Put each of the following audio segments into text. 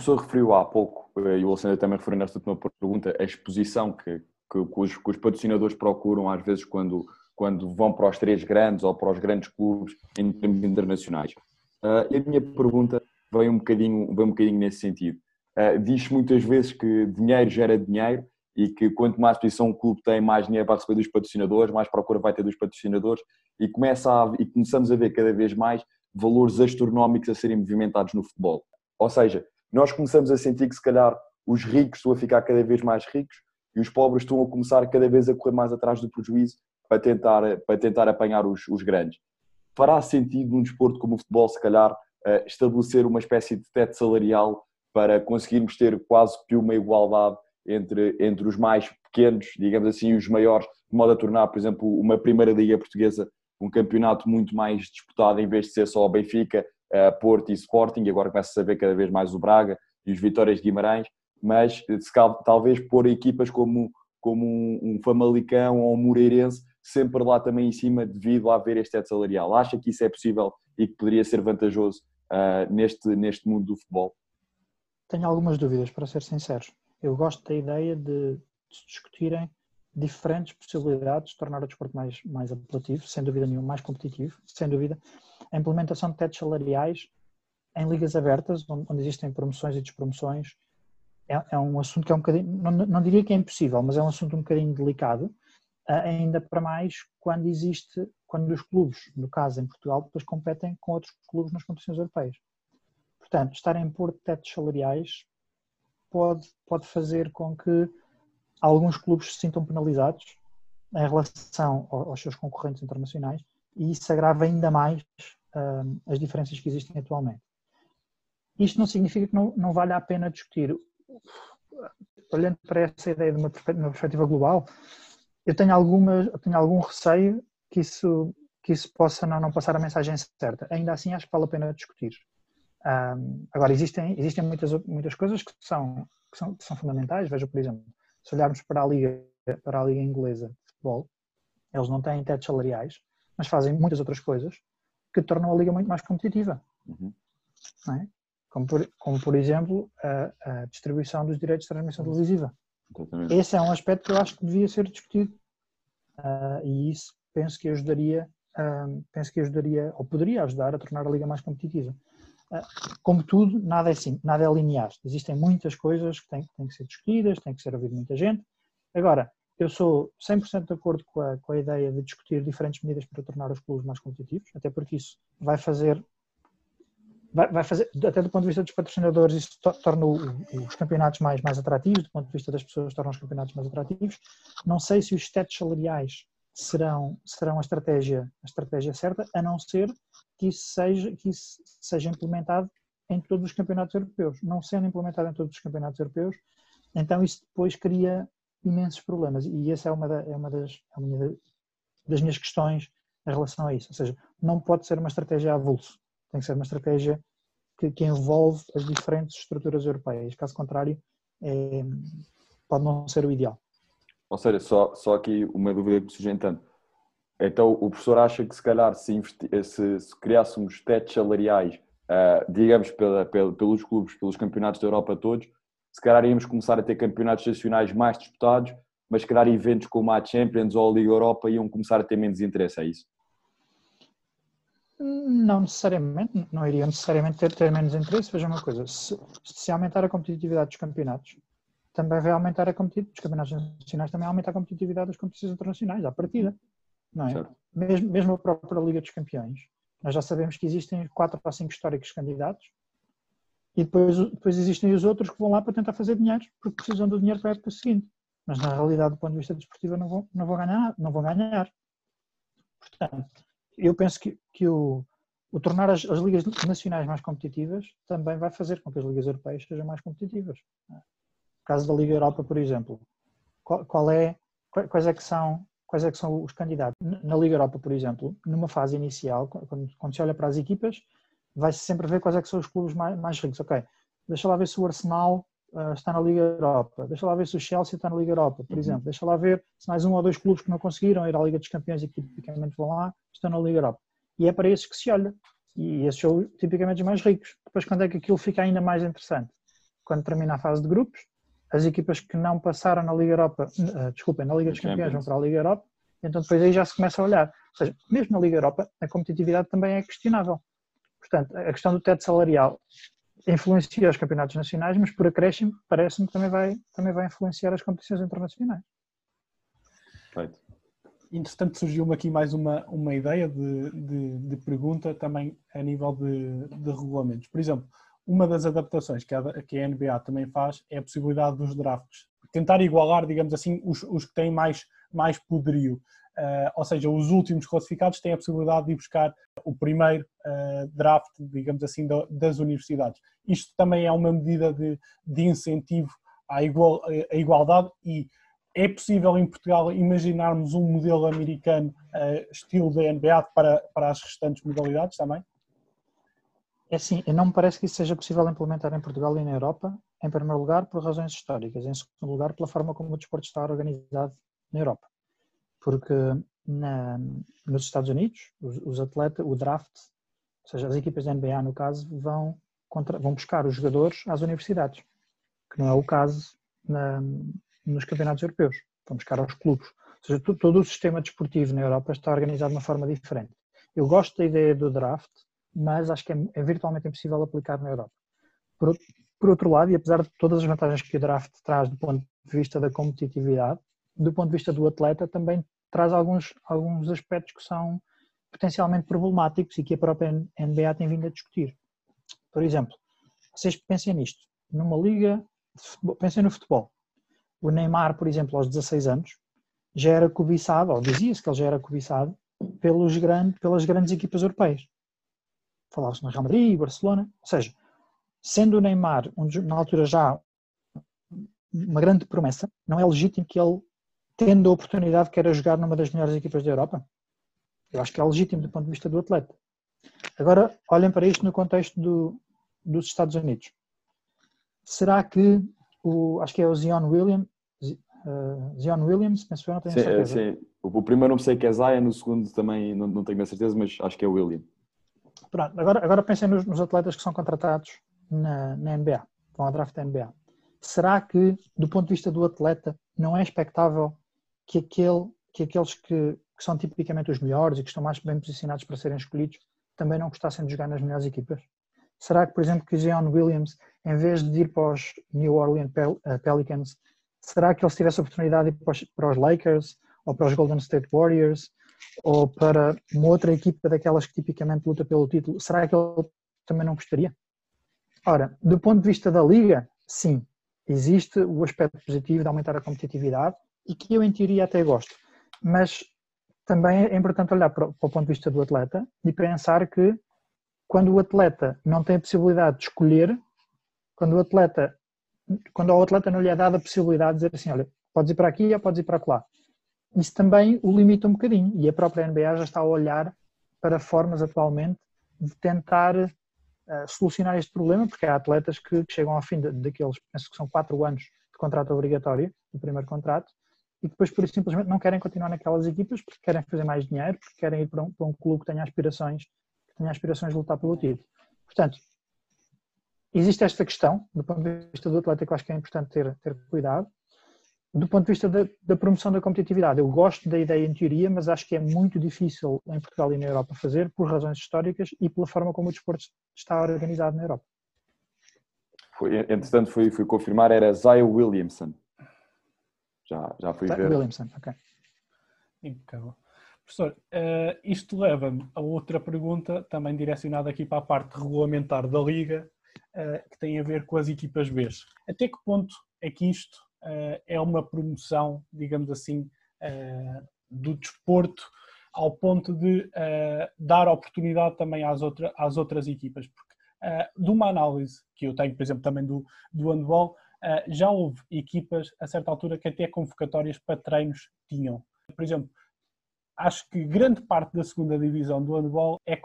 Professor, referiu há pouco, eh, e o Alessandro também referiu nesta última pergunta, a exposição que, que, que, os, que os patrocinadores procuram às vezes quando, quando vão para os três grandes ou para os grandes clubes em termos internacionais. Uh, e a minha pergunta vem um bocadinho, vem um bocadinho nesse sentido. Uh, Diz-se muitas vezes que dinheiro gera dinheiro e que quanto mais posição um clube tem, mais dinheiro vai receber dos patrocinadores, mais procura vai ter dos patrocinadores e, começa a, e começamos a ver cada vez mais valores astronómicos a serem movimentados no futebol. Ou seja, nós começamos a sentir que se calhar os ricos estão a ficar cada vez mais ricos e os pobres estão a começar cada vez a correr mais atrás do prejuízo para tentar, para tentar apanhar os, os grandes. Fará sentido num desporto como o futebol, se calhar, eh, estabelecer uma espécie de teto salarial para conseguirmos ter quase que uma igualdade entre, entre os mais pequenos, digamos assim, e os maiores, de modo a tornar, por exemplo, uma primeira liga portuguesa um campeonato muito mais disputado, em vez de ser só o Benfica, Porto e Sporting, e agora começa a ver cada vez mais o Braga e os Vitórias de Guimarães, mas se, talvez pôr equipas como, como um, Famalicão ou um Moreirense sempre lá também em cima devido a haver este teto salarial. Acha que isso é possível e que poderia ser vantajoso uh, neste, neste mundo do futebol? Tenho algumas dúvidas, para ser sincero. Eu gosto da ideia de, de discutirem diferentes possibilidades de tornar o desporto mais, mais apelativo, sem dúvida nenhuma, mais competitivo, sem dúvida. A implementação de tetos salariais em ligas abertas, onde, onde existem promoções e despromoções, é, é, um assunto que é um bocadinho, não, não, diria que é impossível, mas é um assunto um bocadinho delicado, ainda para mais quando existe, quando os clubes, no caso em Portugal, depois competem com outros clubes nas competições europeias. Portanto, estar a impor tetos salariais pode, pode fazer com que alguns clubes se sintam penalizados em relação aos seus concorrentes internacionais e isso agrava ainda mais um, as diferenças que existem atualmente. Isto não significa que não, não vale a pena discutir. Olhando para essa ideia de uma, uma perspectiva global, eu tenho, eu tenho algum receio que isso, que isso possa não, não passar a mensagem certa. Ainda assim, acho que vale a pena discutir. Um, agora, existem, existem muitas, muitas coisas que são, que, são, que são fundamentais. Veja, por exemplo, se olharmos para a Liga, para a Liga Inglesa de Futebol, eles não têm tetos salariais, mas fazem muitas outras coisas que tornam a Liga muito mais competitiva. Uhum. É? Como, por, como, por, exemplo, a, a, distribuição dos direitos de transmissão televisiva. Exatamente. Esse é um aspecto que eu acho que devia ser discutido. Uh, e isso penso que ajudaria, uh, penso que ajudaria, ou poderia ajudar a tornar a Liga mais competitiva. Como tudo, nada é assim, nada é linear. Existem muitas coisas que têm, têm que ser discutidas, tem que ser ouvido muita gente. Agora, eu sou 100% de acordo com a, com a ideia de discutir diferentes medidas para tornar os clubes mais competitivos, até porque isso vai fazer, vai, vai fazer, até do ponto de vista dos patrocinadores, isso torna os campeonatos mais, mais atrativos, do ponto de vista das pessoas, torna os campeonatos mais atrativos. Não sei se os tetos salariais serão, serão a, estratégia, a estratégia certa, a não ser que isso seja, que isso seja implementado em todos os campeonatos europeus. Não sendo implementado em todos os campeonatos europeus, então isso depois cria imensos problemas. E essa é uma, da, é uma, das, é uma das minhas questões em relação a isso. Ou seja, não pode ser uma estratégia avulso, tem que ser uma estratégia que, que envolve as diferentes estruturas europeias. Caso contrário, é, pode não ser o ideal. Ou seja, só, só aqui uma dúvida que me surge entanto. Então, o professor acha que se calhar se, se, se criássemos tetos salariais, uh, digamos, pela, pela, pelos clubes, pelos campeonatos da Europa todos, se calhar íamos começar a ter campeonatos nacionais mais disputados, mas se calhar eventos como a Champions ou a Liga Europa iam começar a ter menos interesse, é isso? Não necessariamente, não iria necessariamente ter, ter menos interesse. Veja uma coisa, se, se aumentar a competitividade dos campeonatos, também vai aumentar a competitividade dos campeonatos nacionais, também aumenta a competitividade das competições internacionais, à partida não é? Mesmo, mesmo a própria Liga dos Campeões. Nós já sabemos que existem quatro ou cinco históricos candidatos e depois, depois existem os outros que vão lá para tentar fazer dinheiro porque precisam do dinheiro para a época seguinte. Mas na realidade, do ponto de vista desportivo, não vão, não vão, ganhar, não vão ganhar. Portanto, eu penso que, que o, o tornar as, as, ligas nacionais mais competitivas também vai fazer com que as ligas europeias sejam mais competitivas. No caso da Liga Europa, por exemplo, qual, qual é, quais é que são quais é que são os candidatos. Na Liga Europa, por exemplo, numa fase inicial, quando, quando se olha para as equipas, vai-se sempre ver quais é que são os clubes mais, mais ricos. Ok, deixa lá ver se o Arsenal uh, está na Liga Europa, deixa lá ver se o Chelsea está na Liga Europa, por uhum. exemplo, deixa lá ver se mais um ou dois clubes que não conseguiram ir à Liga dos Campeões e que tipicamente vão lá, estão na Liga Europa. E é para esses que se olha. E esses são tipicamente os mais ricos. Depois, quando é que aquilo fica ainda mais interessante? Quando termina a fase de grupos, as equipas que não passaram na Liga Europa, uh, desculpem, na Liga dos Campeões vão para a Liga Europa, então depois aí já se começa a olhar. Ou seja, mesmo na Liga Europa, a competitividade também é questionável. Portanto, a questão do teto salarial influencia os campeonatos nacionais, mas por acréscimo, parece-me que também vai, também vai influenciar as competições internacionais. Perfeito. Entretanto, surgiu-me aqui mais uma, uma ideia de, de, de, pergunta também a nível de, de regulamentos. Por exemplo, uma das adaptações que a, que a NBA também faz é a possibilidade dos drafts. Tentar igualar, digamos assim, os, os que têm mais, mais poderio. Uh, ou seja, os últimos classificados têm a possibilidade de ir buscar o primeiro uh, draft, digamos assim, da, das universidades. Isto também é uma medida de, de incentivo à, igual, à igualdade e é possível em Portugal imaginarmos um modelo americano uh, estilo da NBA para, para as restantes modalidades também? É assim, não me parece que isso seja possível implementar em Portugal e na Europa, em primeiro lugar por razões históricas, em segundo lugar pela forma como o desporto está organizado na Europa. Porque na, nos Estados Unidos, os, os, atletas, o draft, ou seja, as equipas da NBA no caso, vão, contra, vão buscar os jogadores às universidades, que não é o caso na, nos campeonatos europeus, vão buscar aos clubes. Ou seja, todo o sistema desportivo na Europa está organizado de uma forma diferente. Eu gosto da ideia do draft, mas acho que é, é virtualmente impossível aplicar na Europa. Por, por, outro lado, e apesar de todas as vantagens que o draft traz do ponto de vista da competitividade, do ponto de vista do atleta, também traz alguns, alguns aspectos que são potencialmente problemáticos e que a própria NBA tem vindo a discutir. Por exemplo, vocês pensem nisto, numa liga, futebol, pensem no futebol. O Neymar, por exemplo, aos 16 anos, já era cobiçado, ou dizia-se que ele já era cobiçado, pelos grande, pelas grandes equipas europeias. Falava-se no Real Madrid, Barcelona, ou seja, sendo o Neymar, na altura já uma grande promessa, não é legítimo que ele, tendo a oportunidade, queira jogar numa das melhores equipas da Europa? Eu acho que é legítimo do ponto de vista do atleta. Agora, olhem para isto no contexto do, dos Estados Unidos. Será que o, acho que é o Zion Williams, uh, Zion Williams, penso eu, não tenho sim, certeza. Sim. O primeiro não sei que é Zaya, no segundo também não, não tenho a certeza, mas acho que é o William. Pronto, agora, agora pensem nos, nos atletas que são contratados na, na NBA, com a draft da NBA. Será que, do ponto de vista do atleta, não é expectável que, aquele, que aqueles que, que são tipicamente os melhores e que estão mais bem posicionados para serem escolhidos também não gostassem de jogar nas melhores equipas? Será que, por exemplo, que Zion Williams, em vez de ir para os New Orleans eh, Pelicans, será que ele se tivesse oportunidade de ir para os Lakers ou para os Golden State Warriors ou para uma outra equipa daquelas que tipicamente luta pelo título, será que ele também não gostaria? Ora, do ponto de vista da liga, sim, existe o aspecto positivo de aumentar a competitividade e que eu em teoria até gosto, mas também é importante olhar para o ponto de vista do atleta e pensar que quando o atleta não tem a possibilidade de escolher, quando o atleta, quando ao atleta não lhe é dada a possibilidade de dizer assim, olha, podes ir para aqui ou podes ir para lá. Isso também o limita um bocadinho e a própria NBA já está a olhar para formas atualmente de tentar uh, solucionar este problema, porque há atletas que, que chegam ao fim daqueles, penso que são quatro anos de contrato obrigatório, do primeiro contrato, e depois por isso simplesmente não querem continuar naquelas equipas porque querem fazer mais dinheiro, porque querem ir para um, para um clube que tenha aspirações tinha aspirações de lutar pelo título. Portanto, existe esta questão, do ponto de vista do Atlético, acho que é importante ter, ter cuidado. Do ponto de vista da, da, promoção da competitividade, eu gosto da ideia em teoria, mas acho que é muito difícil em Portugal e na Europa fazer, por razões históricas e pela forma como o desporto está organizado na Europa. Foi, entretanto, fui, fui confirmar, era Zaya Williamson. Já, já fui Zaya ver. Williamson, ok. Impecável. Professor, uh, isto leva-me a outra pergunta, também direcionada aqui para a parte regulamentar da Liga, uh, que tem a ver com as equipas B. Até que ponto é que isto é uma promoção, digamos assim, do desporto, ao ponto de dar oportunidade também às, outra, às outras equipas? Porque de uma análise que eu tenho, por exemplo, também do, do handball, já houve equipas, a certa altura, que até convocatórias para treinos tinham. Por exemplo, acho que grande parte da segunda divisão do handball é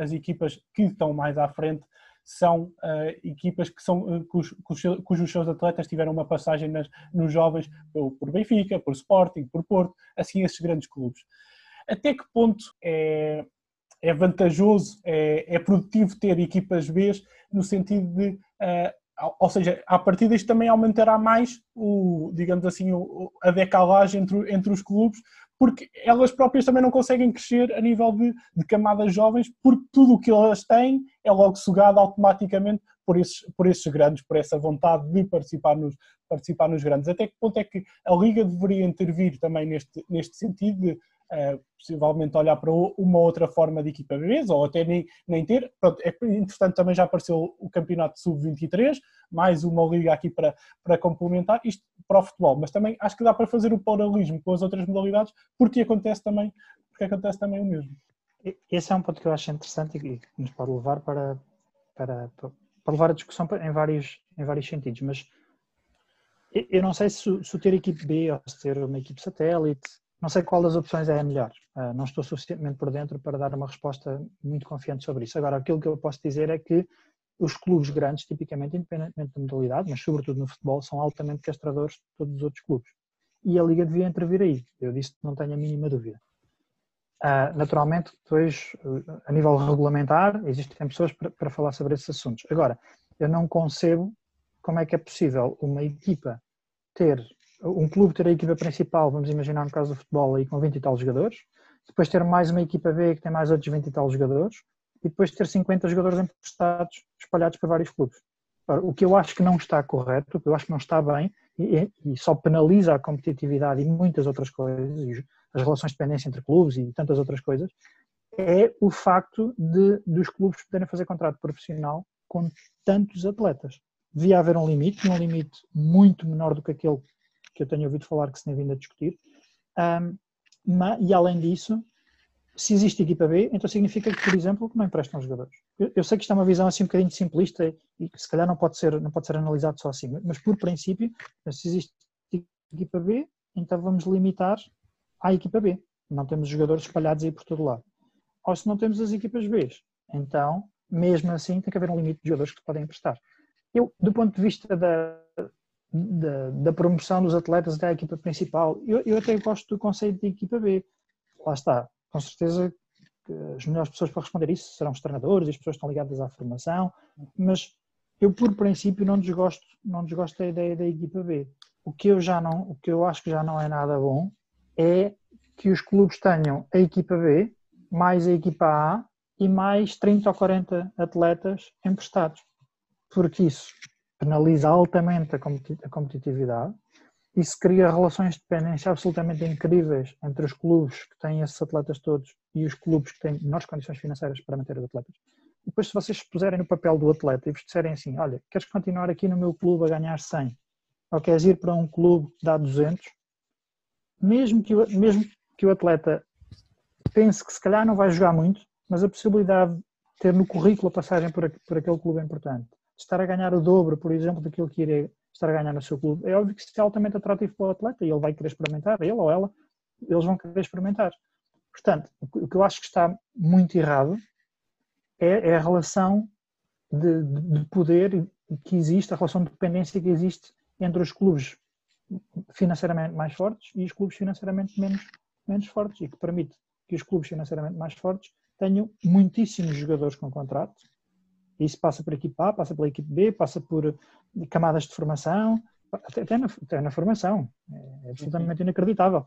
as equipas que estão mais à frente são uh, equipas que são, uh, cujos, cujos seus atletas tiveram uma passagem nas, nos jovens por, por Benfica, por Sporting, por Porto, assim esses grandes clubes. Até que ponto é, é vantajoso, é, é, produtivo ter equipas B no sentido de, uh, ou seja, a partir disto também aumentará mais o, digamos assim, o, a decalagem entre, entre os clubes, porque elas próprias também não conseguem crescer a nível de, de camadas jovens, porque tudo o que elas têm é logo sugado automaticamente por esses, por esses grandes, por essa vontade de participar nos, participar nos grandes. Até que ponto é que a Liga deveria intervir também neste, neste sentido de uh, possivelmente olhar para uma outra forma de equipa bebês, ou até nem, nem ter. Pronto, é interessante também já apareceu o campeonato sub-23, mais uma liga aqui para, para complementar isto para o futebol, mas também acho que dá para fazer o paralelismo com as outras modalidades, porque acontece também, porque acontece também o mesmo. Esse é um ponto que eu acho interessante e que nos pode levar para, para, para levar a discussão em vários, em vários sentidos, mas eu não sei se, se ter equipe B ou se ter uma equipe satélite, não sei qual das opções é a melhor. Uh, não estou suficientemente por dentro para dar uma resposta muito confiante sobre isso. Agora, aquilo que eu posso dizer é que os clubes grandes, tipicamente, independentemente da modalidade, mas sobretudo no futebol, são altamente castradores de todos os outros clubes. E a Liga devia intervir aí. Eu disse que não tenho a mínima dúvida. Uh, naturalmente, depois, a nível regulamentar, existem pessoas para, para falar sobre esses assuntos. Agora, eu não concebo como é que é possível uma equipa ter, um clube ter a equipa principal, vamos imaginar no caso do futebol, aí com 20 e tal jogadores, depois ter mais uma equipa B que tem mais outros 20 e tal jogadores, e depois ter 50 jogadores emprestados espalhados para vários clubes. O que eu acho que não está correto, o que eu acho que não está bem, e, e só penaliza a competitividade e muitas outras coisas, as relações de dependência entre clubes e tantas outras coisas, é o facto de dos clubes poderem fazer contrato profissional com tantos atletas devia haver um limite, um limite muito menor do que aquele que eu tenho ouvido falar que se tem vindo a discutir. Um, e além disso, se existe equipa B, então significa que, por exemplo, não emprestam jogadores. Eu, eu, sei que isto é uma visão assim um bocadinho simplista e que se calhar não pode ser, não pode ser analisado só assim, mas por princípio, se existe equipa B, então vamos limitar à equipa B. Não temos jogadores espalhados aí por todo lado. Ou se não temos as equipas B, então, mesmo assim, tem que haver um limite de jogadores que podem emprestar. Eu, do ponto de vista da, da, da promoção dos atletas até a equipa principal, eu, eu até gosto do conceito de equipa B. Lá está, com certeza as melhores pessoas para responder isso serão os treinadores e as pessoas que estão ligadas à formação, mas eu por princípio não desgosto, não desgosto da ideia da equipa B. O que eu já não, o que eu acho que já não é nada bom é que os clubes tenham a equipa B mais a equipa A e mais 30 ou 40 atletas emprestados porque isso penaliza altamente a competitividade, isso cria relações de dependência absolutamente incríveis entre os clubes que têm esses atletas todos e os clubes que têm menores condições financeiras para manter os atletas. Depois, se vocês se puserem no papel do atleta e vos disserem assim: Olha, queres continuar aqui no meu clube a ganhar 100 ou queres ir para um clube que dá 200, mesmo que, o, mesmo que o atleta pense que se calhar não vai jogar muito, mas a possibilidade de ter no currículo a passagem por, por aquele clube é importante. Estar a ganhar o dobro, por exemplo, daquilo que iria estar a ganhar no seu clube, é óbvio que isso é altamente atrativo para o atleta e ele vai querer experimentar, ele ou ela, eles vão querer experimentar. Portanto, o que eu acho que está muito errado é, é a relação de, de, poder que existe, a relação de dependência que existe entre os clubes financeiramente mais fortes e os clubes financeiramente menos, menos fortes e que permite que os clubes financeiramente mais fortes tenham muitíssimos jogadores com contrato, isso passa por equipe A, passa pela equipe B, passa por camadas de formação, até na, até na formação. É absolutamente inacreditável.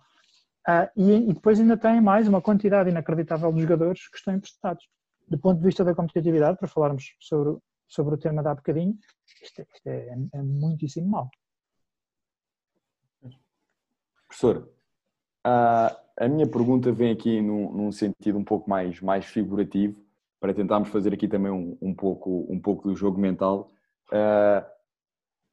Ah, e, e, depois ainda tem mais uma quantidade inacreditável de jogadores que estão emprestados. Do ponto de vista da competitividade, para falarmos sobre, sobre o tema de há bocadinho, isto, é, isto é, é muitíssimo mal. Professor, a, a minha pergunta vem aqui num, num sentido um pouco mais, mais figurativo para tentarmos fazer aqui também um, um, pouco, um pouco do jogo mental. Uh,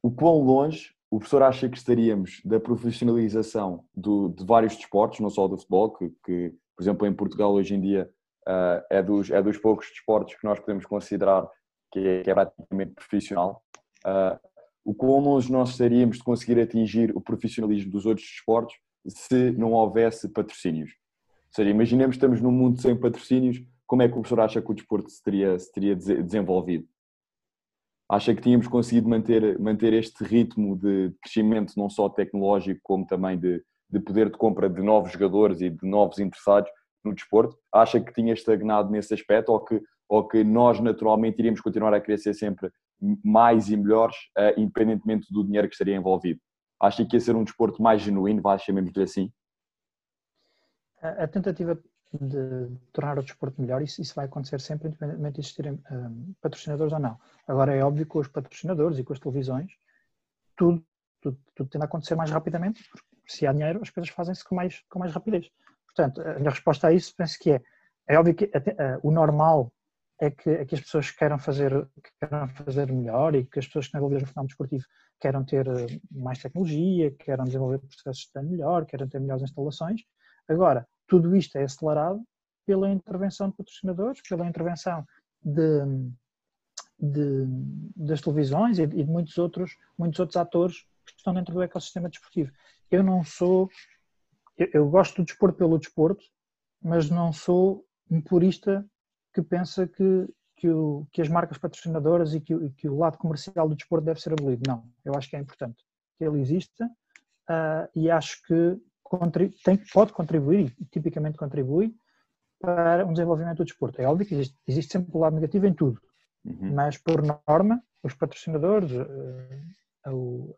o quão longe o professor acha que estaríamos da profissionalização do, de vários desportos, não só do futebol, que, que por exemplo, em Portugal hoje em dia uh, é, dos, é dos poucos desportos que nós podemos considerar que é, que é praticamente profissional. Uh, o quão longe nós estaríamos de conseguir atingir o profissionalismo dos outros desportos se não houvesse patrocínios? Ou seja, imaginemos que estamos num mundo sem patrocínios, como é que o professor acha que o desporto se teria, se teria desenvolvido? Acha que tínhamos conseguido manter, manter este ritmo de crescimento, não só tecnológico, como também de, de poder de compra de novos jogadores e de novos interessados, no desporto? Acha que tinha estagnado nesse aspecto ou que, ou que nós naturalmente iríamos continuar a ser sempre mais e melhores, uh, independentemente do dinheiro que estaria envolvido? Acha que ia ser um desporto mais genuíno, chamemos-lhe assim? A tentativa de tornar o desporto melhor, isso, isso vai acontecer sempre, independentemente de existirem um, patrocinadores ou não. Agora, é óbvio que com os patrocinadores e com as televisões, tudo, tudo, tudo tende a acontecer mais rapidamente, porque se há dinheiro, as coisas fazem-se com mais, com mais rapidez. Portanto, a minha resposta a isso penso que é, é óbvio que até, uh, o normal é que, é que as pessoas queiram fazer, queiram fazer melhor e que as pessoas que estão envolvidas no fenómeno desportivo queiram ter uh, mais tecnologia, queiram desenvolver processos de melhor, queiram ter melhores instalações. Agora, tudo isto é acelerado pela intervenção de patrocinadores, pela intervenção de, de, das televisões e de, muitos, outros, muitos outros atores que estão dentro do ecossistema desportivo. Eu não sou, eu, eu gosto do desporto pelo desporto, mas não sou um purista que pensa que, que, o, que as marcas patrocinadoras e que, que, o lado comercial do desporto deve ser abolido. Não, eu acho que é importante que ele exista uh, e acho que tem, pode contribuir, e tipicamente contribui, para um desenvolvimento do desporto. É óbvio que existe, existe sempre o lado negativo em tudo, uhum. mas por norma, os patrocinadores, eh,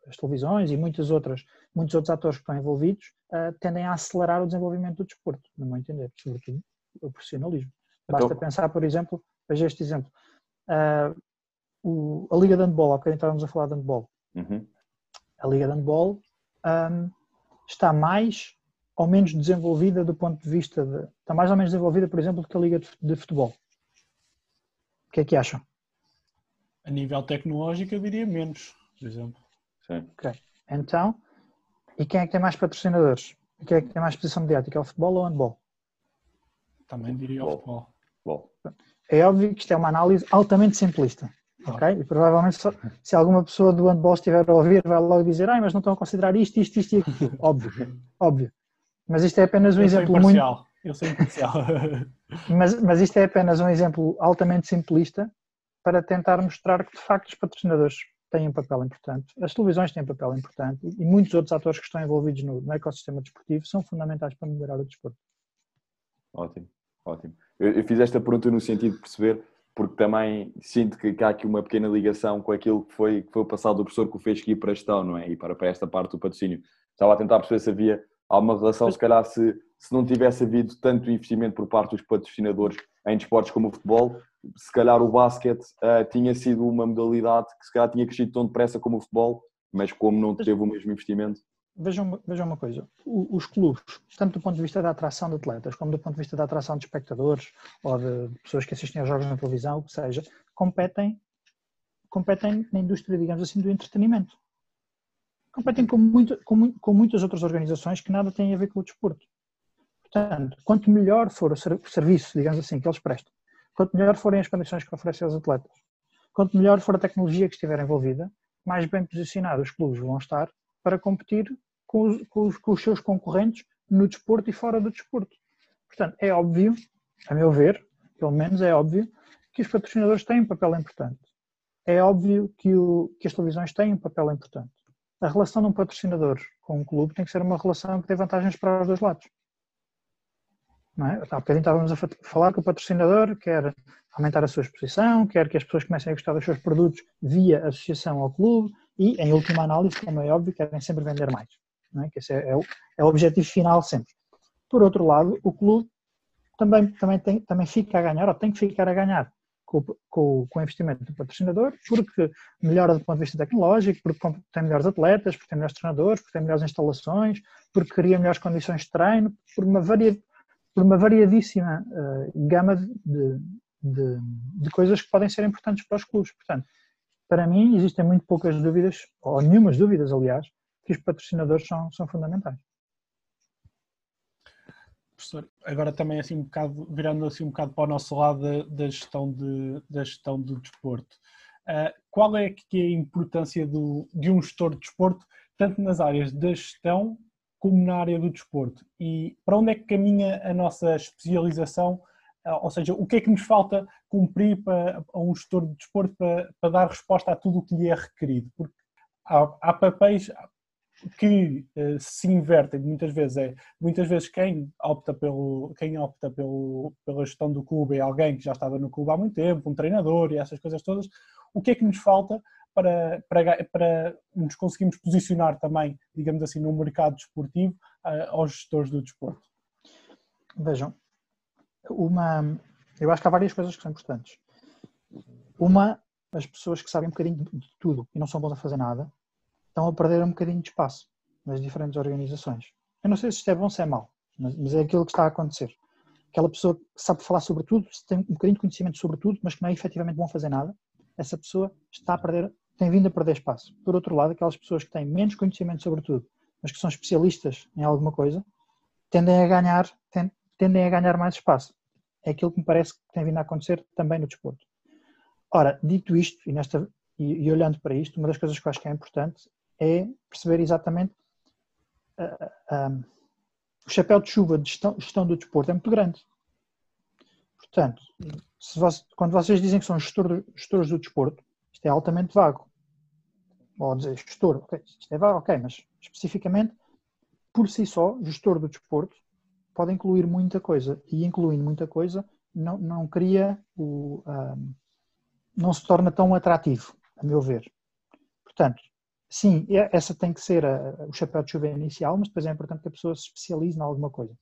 as televisões e muitas outras, muitos outros atores que estão envolvidos uh, tendem a acelerar o desenvolvimento do desporto, no meu entender, sobretudo o profissionalismo. Basta então... pensar, por exemplo, veja este exemplo, o, a Liga de Handball, há bocadinho estávamos a falar de handball. Uhum. A Liga de Handball um, está mais ou menos desenvolvida do ponto de vista de. Está mais ou menos desenvolvida, por exemplo, do que a Liga de Futebol. O que é que acham? A nível tecnológico, eu diria menos, por exemplo. Sim. Ok. Então, e quem é que tem mais patrocinadores? E quem é que tem mais posição mediática? É o futebol ou o handball? Também diria o futebol. futebol. É óbvio que isto é uma análise altamente simplista. Ok? E provavelmente se alguma pessoa do handball estiver a ouvir vai logo dizer ai, mas não estão a considerar isto, isto, isto e aquilo. óbvio, óbvio. Mas isto é apenas um Eu exemplo muito... Eu sou imparcial. mas, mas isto é apenas um exemplo altamente simplista para tentar mostrar que de facto os patrocinadores têm um papel importante, as televisões têm um papel importante e muitos outros atores que estão envolvidos no, no ecossistema desportivo são fundamentais para melhorar o desporto. Ótimo, ótimo. Eu, eu fiz esta pergunta no sentido de perceber porque também sinto que, que, há aqui uma pequena ligação com aquilo que foi, que foi o passado do professor que o fez aqui para a gestão, não é? E para, para esta parte do patrocínio. Estava a tentar perceber se havia alguma relação, se calhar se, se não tivesse havido tanto investimento por parte dos patrocinadores em desportos como o futebol, se calhar o basquete uh, tinha sido uma modalidade que se calhar tinha crescido tão depressa como o futebol, mas como não teve o mesmo investimento, vejam, vejam uma coisa, os clubes, tanto do ponto de vista da atração de atletas, como do ponto de vista da atração de espectadores ou de pessoas que assistem aos jogos na televisão, o que seja, competem, competem na indústria, digamos assim, do entretenimento. Competem com, muito, com, com muitas outras organizações que nada têm a ver com o desporto. Portanto, quanto melhor for o serviço, digamos assim, que eles prestam, quanto melhor forem as condições que oferecem aos atletas, quanto melhor for a tecnologia que estiver envolvida, mais bem posicionados os clubes vão estar para competir com os, com, os, com os seus concorrentes no desporto e fora do desporto. Portanto, é óbvio, a meu ver, pelo menos é óbvio, que os patrocinadores têm um papel importante. É óbvio que, o, que as televisões têm um papel importante. A relação de um patrocinador com um clube tem que ser uma relação que tem vantagens para os dois lados. Não é? Há bocadinho estávamos a falar que o patrocinador quer aumentar a sua exposição, quer que as pessoas comecem a gostar dos seus produtos via associação ao clube e, em última análise, como é óbvio, querem sempre vender mais é? que esse é, é, o, é o objetivo final sempre. Por outro lado, o clube também, também, tem, também fica a ganhar, ou tem que ficar a ganhar com, com, com o investimento do patrocinador, porque melhora do ponto de vista tecnológico, porque tem melhores atletas, porque tem melhores treinadores, porque tem melhores instalações, porque cria melhores condições de treino, por uma, varia, por uma variadíssima uh, gama de, de, de, coisas que podem ser importantes para os clubes. Portanto, para mim, existem muito poucas dúvidas, ou nenhumas dúvidas, aliás, que os patrocinadores são, são fundamentais. Professor, agora também assim um bocado, virando assim um bocado para o nosso lado da, gestão, de, da gestão do desporto. Uh, qual é que é a importância do, de um gestor de desporto, tanto nas áreas da gestão como na área do desporto? E para onde é que caminha a nossa especialização? Uh, ou seja, o que é que nos falta cumprir para, a um gestor de desporto para, para dar resposta a tudo o que lhe é requerido? Porque há, há papéis, que uh, se invertem muitas vezes é muitas vezes quem opta pelo quem opta pelo, pela gestão do clube é alguém que já estava no clube há muito tempo, um treinador e essas coisas todas. O que é que nos falta para, para, para nos conseguirmos posicionar também, digamos assim, no mercado desportivo uh, aos gestores do desporto? Vejam, uma, eu acho que há várias coisas que são importantes. Uma, as pessoas que sabem um bocadinho de tudo e não são bons a fazer nada, estão a perder um bocadinho de espaço nas diferentes organizações. Eu não sei se isto é bom ou se é mau, mas é aquilo que está a acontecer. Aquela pessoa que sabe falar sobre tudo, tem um bocadinho de conhecimento sobre tudo, mas que não é efetivamente bom fazer nada, essa pessoa está a perder, tem vindo a perder espaço. Por outro lado, aquelas pessoas que têm menos conhecimento sobre tudo, mas que são especialistas em alguma coisa, tendem a ganhar, tendem a ganhar mais espaço. É aquilo que me parece que tem vindo a acontecer também no desporto. Ora, dito isto, e, nesta, e, e olhando para isto, uma das coisas que eu acho que é importante é perceber exatamente uh, uh, o chapéu de chuva de gestão, gestão, do desporto é muito grande. Portanto, você, quando vocês dizem que são gestor, gestores do desporto, isto é altamente vago. Ou dizer gestor, ok, isto é vago, ok, mas especificamente, por si só, gestor do desporto pode incluir muita coisa. E incluindo muita coisa, não, não cria o. Um, ah, não se torna tão atrativo, a meu ver. Portanto, sim, essa tem que ser a, o chapéu de chuva inicial, mas depois é importante que a pessoa se especialize em alguma coisa.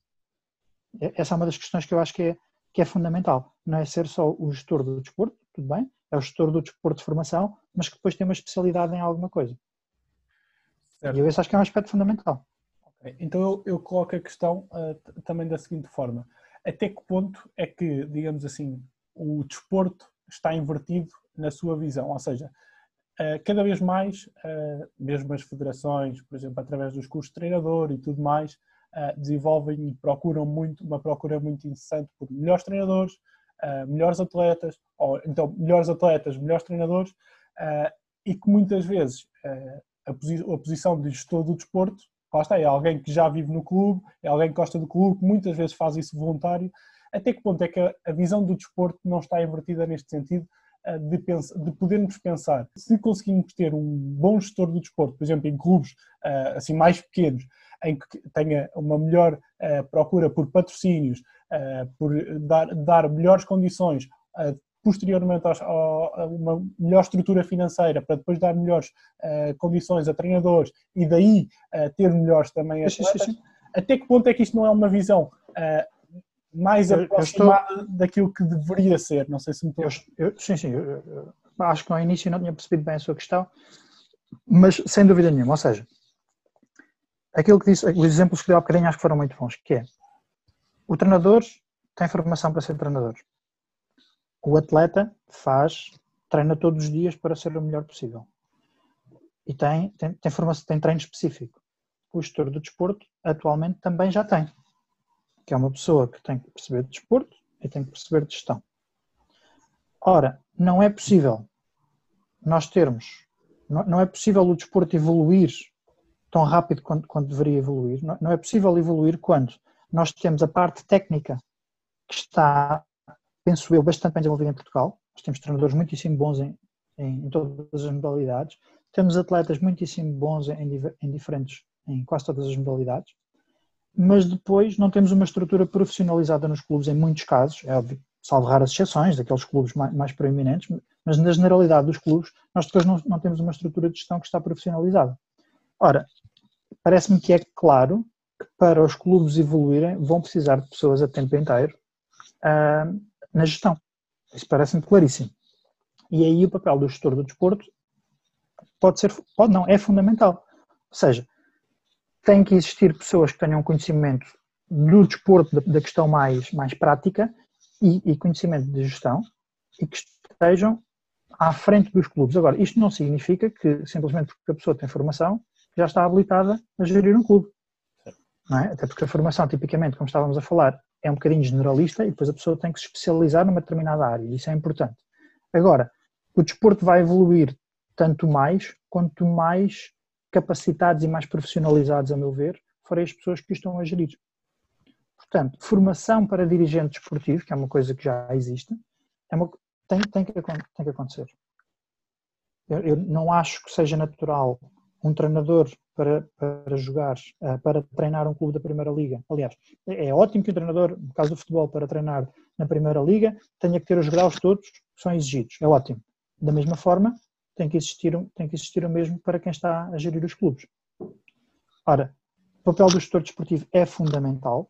Essa é uma das questões que eu acho que é, que é fundamental. Não é ser só o gestor do desporto, tudo bem, é o gestor do desporto de formação, mas que depois tem uma especialidade em alguma coisa. Certo. E eu acho que é um aspecto fundamental. Okay. Então eu, eu, coloco a questão uh, também da seguinte forma: até que ponto é que, digamos assim, o desporto está invertido na sua visão? Ou seja, cada vez mais, uh, mesmo as federações, por exemplo, através dos cursos de treinador e tudo mais, desenvolvem e procuram muito, uma procura muito incessante por melhores treinadores, melhores atletas, ou então melhores atletas, melhores treinadores, e que muitas vezes a, posi a posição de gestor do desporto é alguém que já vive no clube, é alguém que gosta do clube, muitas vezes faz isso voluntário. Até que ponto é que a visão do desporto não está invertida neste sentido eh, de, pensar, de podermos pensar. Se conseguimos ter um bom gestor do desporto, por exemplo, em clubes eh, assim mais pequenos, em que tenha uma melhor eh, procura por patrocínios, por dar, dar melhores condições posteriormente a uma melhor estrutura financeira para depois dar melhores condições a treinadores e daí ter melhores também atletas, até que ponto é que isto não é uma visão mais aproximada estou... daquilo que deveria ser? Não sei se me estou... Eu, eu, sim, sim, eu, acho que no início não tinha percebido bem a sua questão, mas sem dúvida nenhuma, ou seja, aquilo que disse, os exemplos que deu há bocadinho acho que foram muito bons, que é o treinador tem formação para ser treinador o atleta faz, treina todos os dias para ser o melhor possível. E tem, tem, tem, formação, tem treino específico. O gestor do desporto atualmente também já tem, que é uma pessoa que tem que perceber de desporto e tem que perceber de gestão. Ora, não é possível nós termos, não, é possível o desporto evoluir tão rápido quanto, quanto deveria evoluir. Não, não é possível evoluir quando nós temos a parte técnica que está penso eu, bastante bem desenvolvido em Portugal. Nós temos treinadores muitíssimo bons em, em, em todas as modalidades. Temos atletas muitíssimo bons em, em diferentes, em quase todas as modalidades. Mas depois não temos uma estrutura profissionalizada nos clubes em muitos casos, é óbvio, salvo raras exceções, daqueles clubes mais, mais proeminentes, mas na generalidade dos clubes, nós depois não, não temos uma estrutura de gestão que está profissionalizada. Ora, parece-me que é claro que para os clubes evoluírem vão precisar de pessoas a tempo inteiro uh, na gestão. Isso parece-me claríssimo. E aí o papel do gestor do desporto pode ser, pode não, é fundamental. Ou seja, tem que existir pessoas que tenham conhecimento do desporto, da questão mais, mais prática e, e conhecimento de gestão e que estejam à frente dos clubes. Agora, isto não significa que simplesmente porque a pessoa tem formação já está habilitada a gerir um clube. É? Até porque a formação, tipicamente, como estávamos a falar, é um bocadinho generalista e depois a pessoa tem que se especializar numa determinada área, isso é importante. Agora, o desporto vai evoluir tanto mais quanto mais capacitados e mais profissionalizados, a meu ver, forem as pessoas que estão a gerir. Portanto, formação para dirigente desportivo, que é uma coisa que já existe, é uma, tem, tem, que, tem que acontecer. Eu, eu não acho que seja natural um treinador para, para jogar, uh, para treinar um clube da Primeira Liga. Aliás, é ótimo que o treinador, no caso do futebol, para treinar na Primeira Liga, tenha que ter os graus todos que são exigidos. É ótimo. Da mesma forma, tem que existir, tem que existir o mesmo para quem está a gerir os clubes. Ora, o papel do gestor desportivo é fundamental,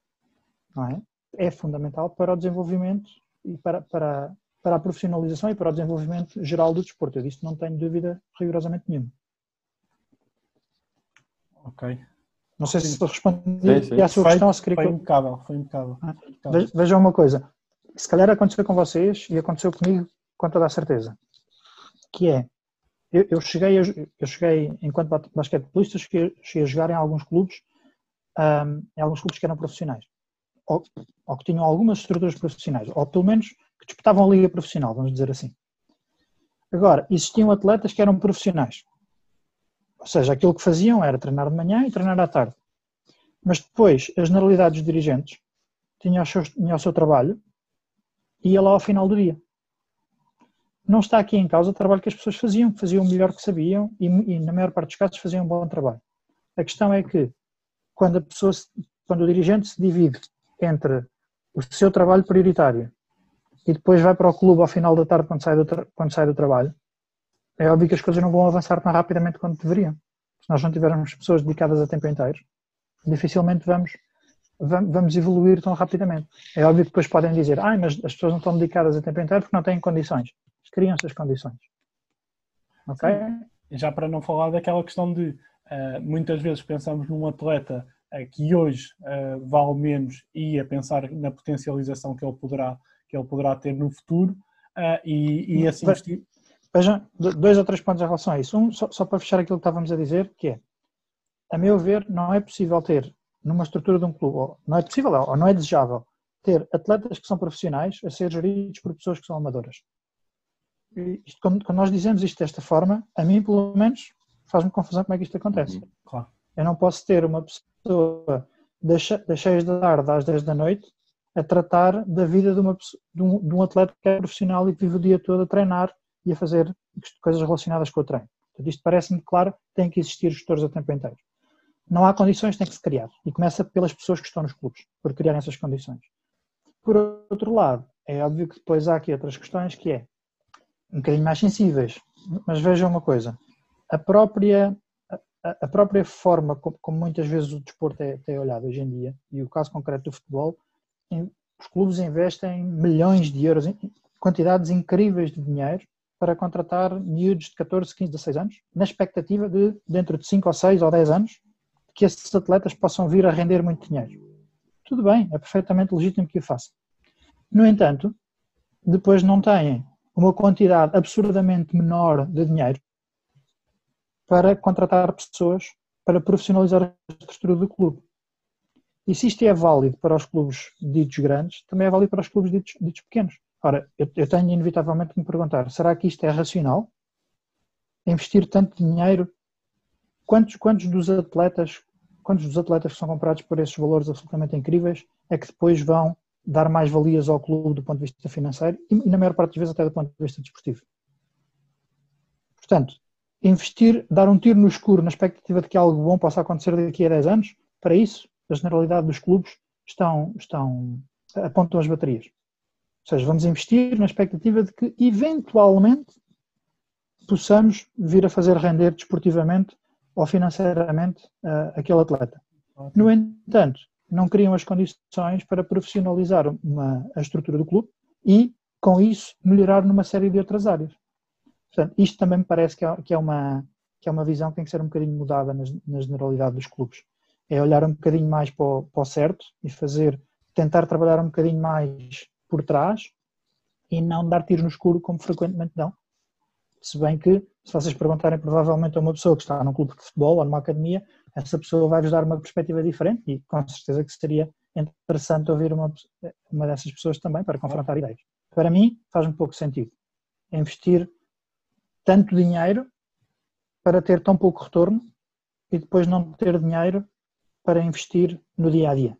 não é? É fundamental para o desenvolvimento e para, para, para a profissionalização e para o desenvolvimento geral do desporto. Eu disso não tenho dúvida rigorosamente nenhuma. Ok. Não sei se respondi sim, sim. à sua foi, questão. Se queria foi impecável, foi impecável. Ah, Vejam uma coisa, se calhar aconteceu com vocês e aconteceu comigo com toda a certeza, que é, eu, eu cheguei, eu cheguei enquanto basquetebolista, cheguei, cheguei a jogar em alguns clubes, um, em alguns clubes que eram profissionais, ou, ou, que tinham algumas estruturas profissionais, ou pelo menos que disputavam a liga profissional, vamos dizer assim. Agora, existiam atletas que eram profissionais, ou seja, aquilo que faziam era treinar de manhã e treinar à tarde. Mas depois, a generalidade dos dirigentes tinha o seu, tinha o seu trabalho e ia lá ao final do dia. Não está aqui em causa o trabalho que as pessoas faziam, que faziam o melhor que sabiam e, e na maior parte dos casos faziam um bom trabalho. A questão é que quando a pessoa, quando o dirigente se divide entre o seu trabalho prioritário e depois vai para o clube ao final da tarde quando sai do, quando sai do trabalho, é óbvio que as coisas não vão avançar tão rapidamente quanto deveriam. Se nós não tivermos pessoas dedicadas a tempo inteiro, dificilmente vamos, vamos evoluir tão rapidamente. É óbvio que depois podem dizer, ah, mas as pessoas não estão dedicadas a tempo inteiro porque não têm condições. Criam-se as condições. Ok? Sim. Já para não falar daquela questão de uh, muitas vezes pensamos num atleta uh, que hoje uh, vale menos e a pensar na potencialização que ele poderá, que ele poderá ter no futuro e, e assim Vejam, dois ou três pontos em relação a isso. Um, só, só, para fechar aquilo que estávamos a dizer, que é, a meu ver, não é possível ter, numa estrutura de um clube, não é possível, ou não é desejável, ter atletas que são profissionais a ser geridos por pessoas que são amadoras. Isto, quando, quando, nós dizemos isto desta forma, a mim, pelo menos, faz-me confusão como é que isto acontece. Uhum, claro. Eu não posso ter uma pessoa das 6 da tarde às 10 da noite a tratar da vida de, uma, de, um, de um atleta que é profissional e que vive o dia todo a treinar e a fazer coisas relacionadas com o treino. Portanto, isto parece-me claro, tem que existir gestores a tempo inteiro. Não há condições, tem que se criar. E começa pelas pessoas que estão nos clubes, por criarem essas condições. Por outro lado, é óbvio que depois há aqui outras questões que é um bocadinho mais sensíveis. Mas vejam uma coisa, a própria, a, a própria forma como, como, muitas vezes o desporto é, é olhado hoje em dia, e o caso concreto do futebol, em, os clubes investem milhões de euros, quantidades incríveis de dinheiro para contratar miúdos de 14, 15, 16 anos, na expectativa de, dentro de 5 ou 6 ou 10 anos, que esses atletas possam vir a render muito dinheiro. Tudo bem, é perfeitamente legítimo que o façam. No entanto, depois não têm uma quantidade absurdamente menor de dinheiro para contratar pessoas para profissionalizar a estrutura do clube. E se isto é válido para os clubes ditos grandes, também é válido para os clubes ditos, ditos pequenos. Ora, eu, eu tenho inevitavelmente que me perguntar: será que isto é racional? Investir tanto dinheiro? Quantos, quantos dos atletas, quantos dos atletas que são comprados por esses valores absolutamente incríveis é que depois vão dar mais valias ao clube do ponto de vista financeiro e, na maior parte das vezes até do ponto de vista desportivo? Portanto, investir, dar um tiro no escuro na expectativa de que algo bom possa acontecer daqui a 10 anos, para isso, a generalidade dos clubes estão, estão apontam as baterias. Ou seja, vamos investir na expectativa de que, eventualmente, possamos vir a fazer render desportivamente ou financeiramente uh, aquele atleta. No entanto, não criam as condições para profissionalizar uma, a estrutura do clube e, com isso, melhorar numa série de outras áreas. Portanto, isto também me parece que é, que é uma, que é uma visão que tem que ser um bocadinho mudada na, na generalidade dos clubes. É olhar um bocadinho mais para o, para o certo e fazer, tentar trabalhar um bocadinho mais por trás e não dar tiros no escuro como frequentemente dão. Se bem que, se vocês perguntarem provavelmente a uma pessoa que está num clube de futebol ou numa academia, essa pessoa vai-vos dar uma perspectiva diferente e com certeza que seria interessante ouvir uma, uma dessas pessoas também para confrontar ideias. Para mim, faz um pouco sentido investir tanto dinheiro para ter tão pouco retorno e depois não ter dinheiro para investir no dia a dia.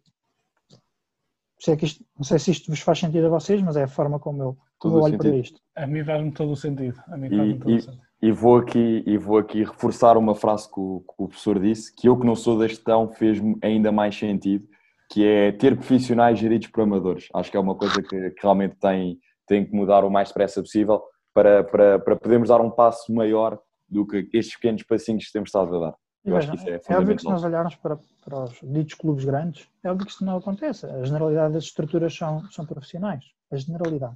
Sei que isto, não sei se isto vos faz sentido a vocês, mas é a forma como eu, como eu olho sentido. para isto. A mim faz-me todo o sentido. A mim faz-me todo e, o sentido. E, vou aqui, e vou aqui reforçar uma frase que o, que o professor disse, que eu que não sou da gestão fez ainda mais sentido, que é ter profissionais geridos por amadores. Acho que é uma coisa que, que realmente tem, tem que mudar o mais depressa possível para, para, para podermos dar um passo maior do que estes pequenos passinhos que temos estado a dar. Eu acho que isso é, é óbvio que se nós olharmos para, para os ditos clubes grandes, é óbvio que isso não acontece. A generalidade das estruturas são, são profissionais. A generalidade.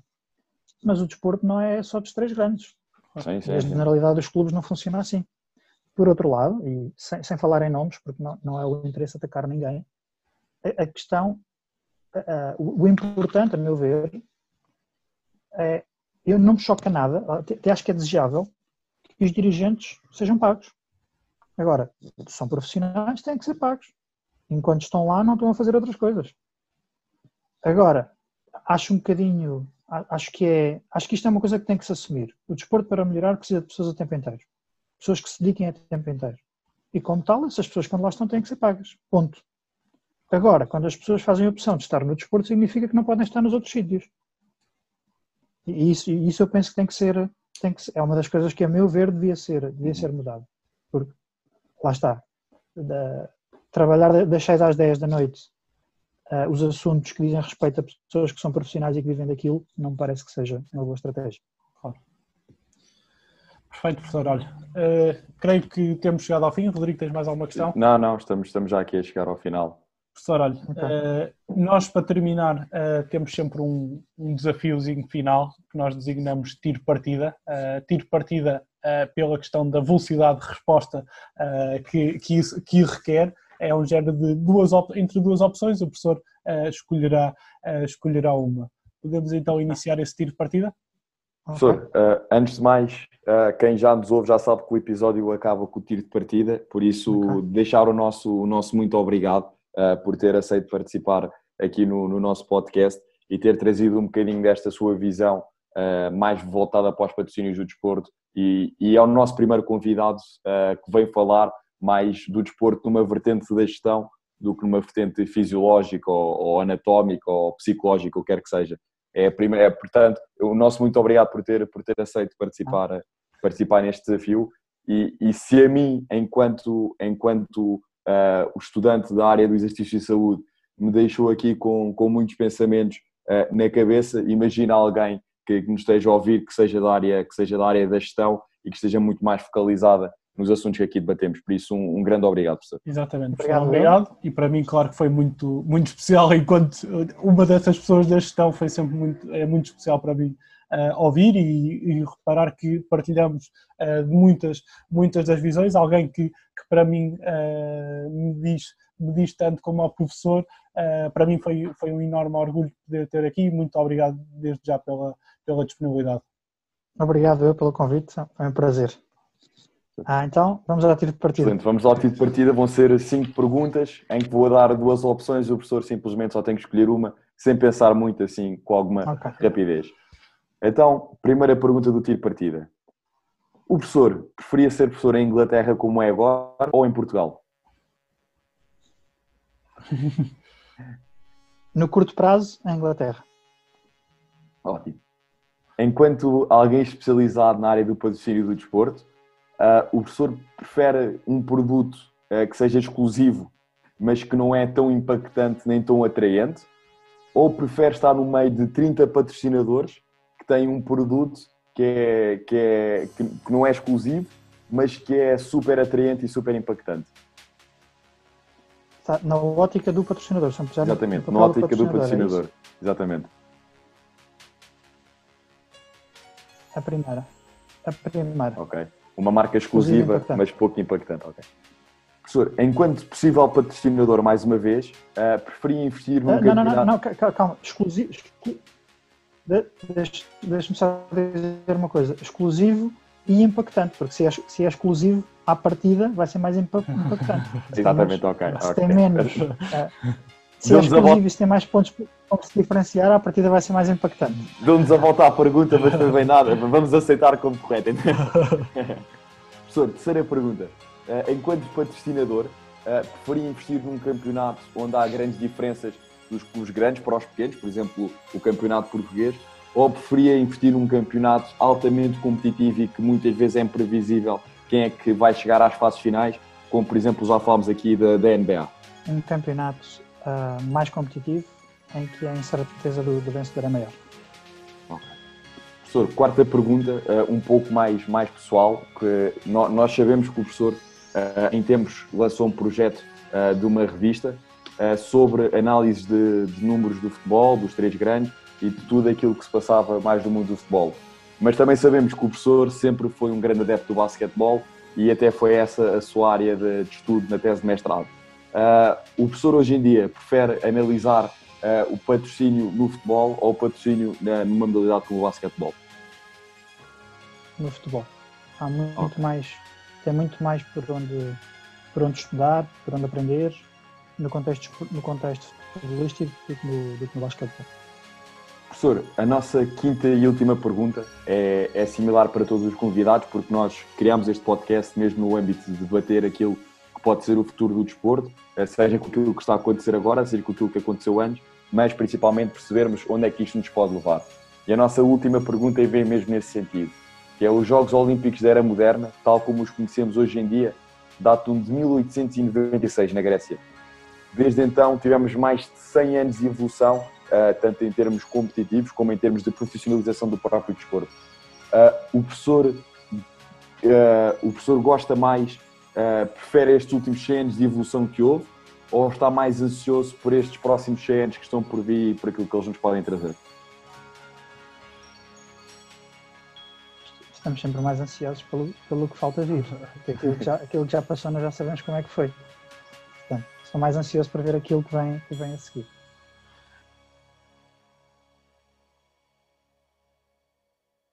Mas o desporto não é só dos três grandes. Sim, sim, a generalidade dos clubes não funciona assim. Por outro lado, e sem, sem falar em nomes, porque não, não é o interesse atacar ninguém, a, a questão, a, a, o, o importante, a meu ver, é, eu não me choca nada, até acho que é desejável que os dirigentes sejam pagos. Agora, são profissionais, têm que ser pagos. Enquanto estão lá, não estão a fazer outras coisas. Agora, acho um bocadinho, acho que é, acho que isto é uma coisa que tem que se assumir. O desporto para melhorar precisa de pessoas a tempo inteiro. Pessoas que se dediquem a tempo inteiro. E como tal, essas pessoas quando lá estão têm que ser pagas. Ponto. Agora, quando as pessoas fazem a opção de estar no desporto, significa que não podem estar nos outros sítios. E isso, isso eu penso que tem que ser, tem que, é uma das coisas que, a meu ver, devia ser, devia ser mudado. Porque lá está, da, trabalhar das 6 às 10 da noite uh, os assuntos que dizem respeito a pessoas que são profissionais e que vivem daquilo, não me parece que seja uma boa estratégia. Claro. Perfeito, professor. Olha, uh, creio que temos chegado ao fim. Rodrigo, tens mais alguma questão? Não, não, estamos, estamos já aqui a chegar ao final. Professor, olha, uh, nós para terminar uh, temos sempre um, um, desafiozinho final que nós designamos tiro partida. Uh, tiro partida pela questão da velocidade de resposta que, que, isso, que requer. É um género de duas entre duas opções, o professor escolherá, escolherá uma. Podemos então iniciar esse tiro de partida? Professor, antes de mais, quem já nos ouve já sabe que o episódio acaba com o tiro de partida, por isso okay. deixar o nosso, o nosso muito obrigado uh, por ter aceito participar aqui no, no, nosso podcast e ter trazido um bocadinho desta sua visão uh, mais voltada para os patrocínios do desporto. E, e é o nosso primeiro convidado uh, que vem falar mais do desporto numa vertente da gestão do que numa vertente fisiológica ou, ou anatómica ou psicológica, o que quer que seja. É, primeira, é portanto, o nosso muito obrigado por ter, por ter aceito participar, participar neste desafio. E, e se a mim, enquanto, enquanto uh, o estudante da área do exercício de saúde me deixou aqui com, com muitos pensamentos uh, na cabeça. Imagina alguém que, que nos esteja a ouvir que seja, da área, que seja da área da gestão e que esteja muito mais focalizada nos assuntos que aqui debatemos. Por isso, um, um grande obrigado, professor. Exatamente, obrigado, obrigado. E para mim, claro que foi muito, muito especial, enquanto uma dessas pessoas da gestão foi sempre muito, é muito especial para mim uh, ouvir e, e, reparar que partilhamos uh, muitas, muitas das visões. Alguém que, que para mim uh, me, diz, me diz tanto como ao professor, para mim foi, foi um enorme orgulho poder ter aqui. Muito obrigado desde já pela, pela disponibilidade. Obrigado eu pelo convite, foi um prazer. Ah, então vamos ao tiro de partida. Excelente, vamos ao tiro de partida. Vão ser cinco perguntas em que vou dar duas opções e o professor simplesmente só tem que escolher uma, sem pensar muito assim, com alguma okay. rapidez. Então, primeira pergunta do tiro de partida. O professor preferia ser professor em Inglaterra como é agora ou em Portugal? No curto prazo, em Inglaterra. Ótimo. Enquanto alguém especializado na área do patrocínio do desporto, uh, o professor prefere um produto uh, que seja exclusivo, mas que não é tão impactante nem tão atraente? Ou prefere estar no meio de 30 patrocinadores tem um produto que, é, que, é, que não é exclusivo, mas que é super atraente e super impactante. Está na ótica do patrocinador, Exatamente, na ótica do patrocinador. É Exatamente. A primeira. A primeira. Ok. Uma marca exclusiva, mas pouco impactante. Ok. Professor, enquanto possível patrocinador, mais uma vez, uh, preferia investir num uh, não, campeonato... Não, não, não, calma. Exclusivo, deixa-me só dizer uma coisa, exclusivo e impactante, porque se é, se é exclusivo, à partida vai ser mais impactante. Exatamente, ok. Se okay. tem menos. Se e se tem mais pontos para se diferenciar, à partida vai ser mais impactante. Dou-nos a voltar à pergunta, mas não bem nada. Vamos aceitar como correto. Professor, terceira pergunta. Eh, enquanto patrocinador, eh, preferia investir num campeonato onde há grandes diferenças dos clubes grandes para os pequenos, por exemplo, o campeonato português, ou preferia investir num campeonato altamente competitivo e que muitas vezes é imprevisível quem é que vai chegar às fases finais, como por exemplo já falámos aqui da, da NBA? Um campeonato uh, mais competitivo em que a incerteza do, do vencedor é maior. Professor, quarta pergunta, uh, um pouco mais, mais pessoal, que nós, nós sabemos que o professor, uh, em tempos, lançou um projeto de uma revista sobre análise de, de, números do futebol, dos três grandes e de tudo aquilo que se passava mais do mundo do futebol. Mas também sabemos que o professor sempre foi um grande adepto do basquetebol e até foi essa a sua área de, de estudo na tese de mestrado. O professor hoje em dia prefere analisar uh, o patrocínio no futebol ou o patrocínio na, numa modalidade como o basquetebol? No futebol. Há muito okay. mais, tem muito mais por onde, por onde estudar, por onde aprender, no contexto, no contexto futebolístico do que no, do que no basquetebol. Professor, a nossa quinta e última pergunta é, é, similar para todos os convidados, porque nós criámos este podcast mesmo no âmbito de debater aquilo que pode ser o futuro do desporto, eh, seja com aquilo que está a acontecer agora, seja com aquilo que aconteceu antes, mas principalmente percebermos onde é que isto nos pode levar. E a nossa última pergunta vem mesmo nesse sentido, que é os Jogos Olímpicos da Era Moderna, tal como os conhecemos hoje em dia, datam de 1896 na Grécia. Desde então tivemos mais de 100 anos de evolução, eh, tanto em termos competitivos como em termos de profissionalização do próprio desporto. Eh, o professor, o professor gosta mais uh, prefere estes últimos 100 anos de evolução que houve ou está mais ansioso por estes próximos 100 anos que estão por vir e por aquilo que eles nos podem trazer? Estamos sempre mais ansiosos pelo, pelo que falta vir. Aquilo que, já, aquilo que já passou, nós já sabemos como é que foi. Portanto, estou mais ansioso para ver aquilo que vem, que vem a seguir.